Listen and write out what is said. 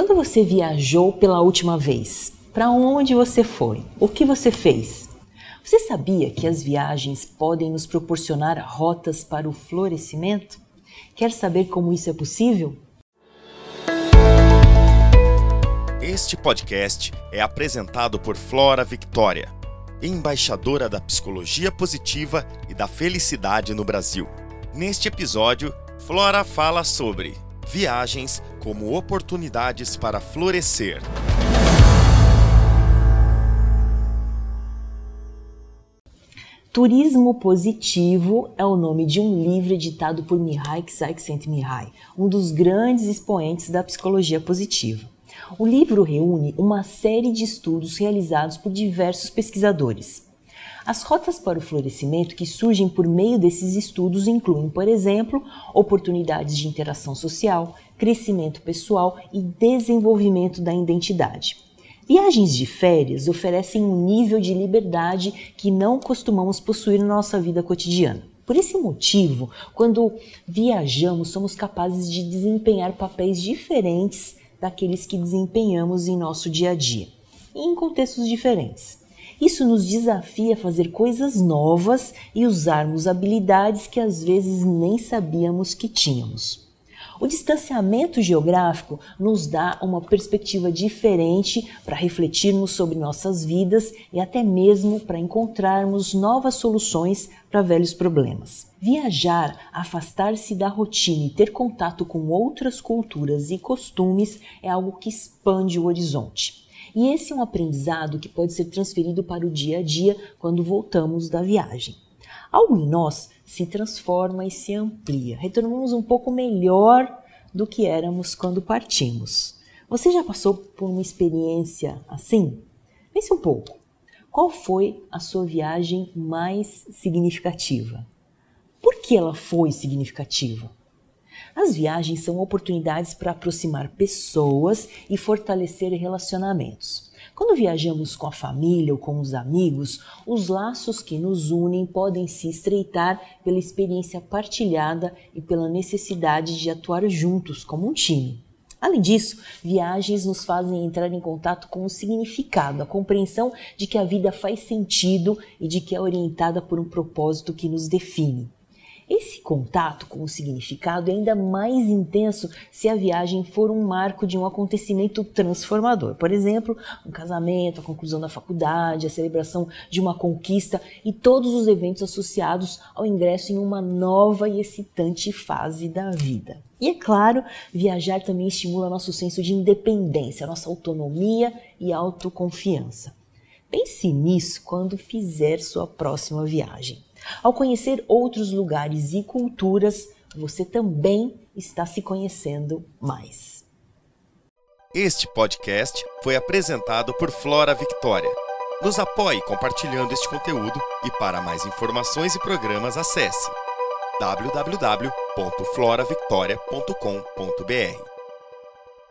Quando você viajou pela última vez, para onde você foi? O que você fez? Você sabia que as viagens podem nos proporcionar rotas para o florescimento? Quer saber como isso é possível? Este podcast é apresentado por Flora Victoria, embaixadora da psicologia positiva e da felicidade no Brasil. Neste episódio, Flora fala sobre viagens como oportunidades para florescer. Turismo Positivo é o nome de um livro editado por Mihai Csikszentmihalyi, um dos grandes expoentes da psicologia positiva. O livro reúne uma série de estudos realizados por diversos pesquisadores. As rotas para o florescimento que surgem por meio desses estudos incluem, por exemplo, oportunidades de interação social, crescimento pessoal e desenvolvimento da identidade. Viagens de férias oferecem um nível de liberdade que não costumamos possuir na nossa vida cotidiana. Por esse motivo, quando viajamos, somos capazes de desempenhar papéis diferentes daqueles que desempenhamos em nosso dia a dia, em contextos diferentes. Isso nos desafia a fazer coisas novas e usarmos habilidades que às vezes nem sabíamos que tínhamos. O distanciamento geográfico nos dá uma perspectiva diferente para refletirmos sobre nossas vidas e até mesmo para encontrarmos novas soluções para velhos problemas. Viajar, afastar-se da rotina e ter contato com outras culturas e costumes é algo que expande o horizonte. E esse é um aprendizado que pode ser transferido para o dia a dia quando voltamos da viagem. Algo em nós se transforma e se amplia. Retornamos um pouco melhor do que éramos quando partimos. Você já passou por uma experiência assim? Pense um pouco. Qual foi a sua viagem mais significativa? Por que ela foi significativa? As viagens são oportunidades para aproximar pessoas e fortalecer relacionamentos. Quando viajamos com a família ou com os amigos, os laços que nos unem podem se estreitar pela experiência partilhada e pela necessidade de atuar juntos como um time. Além disso, viagens nos fazem entrar em contato com o significado, a compreensão de que a vida faz sentido e de que é orientada por um propósito que nos define. Esse contato com o significado é ainda mais intenso se a viagem for um marco de um acontecimento transformador. Por exemplo, um casamento, a conclusão da faculdade, a celebração de uma conquista e todos os eventos associados ao ingresso em uma nova e excitante fase da vida. E é claro, viajar também estimula nosso senso de independência, nossa autonomia e autoconfiança. Pense nisso quando fizer sua próxima viagem. Ao conhecer outros lugares e culturas, você também está se conhecendo mais. Este podcast foi apresentado por Flora Victoria. Nos apoie compartilhando este conteúdo e para mais informações e programas acesse www.floravictoria.com.br.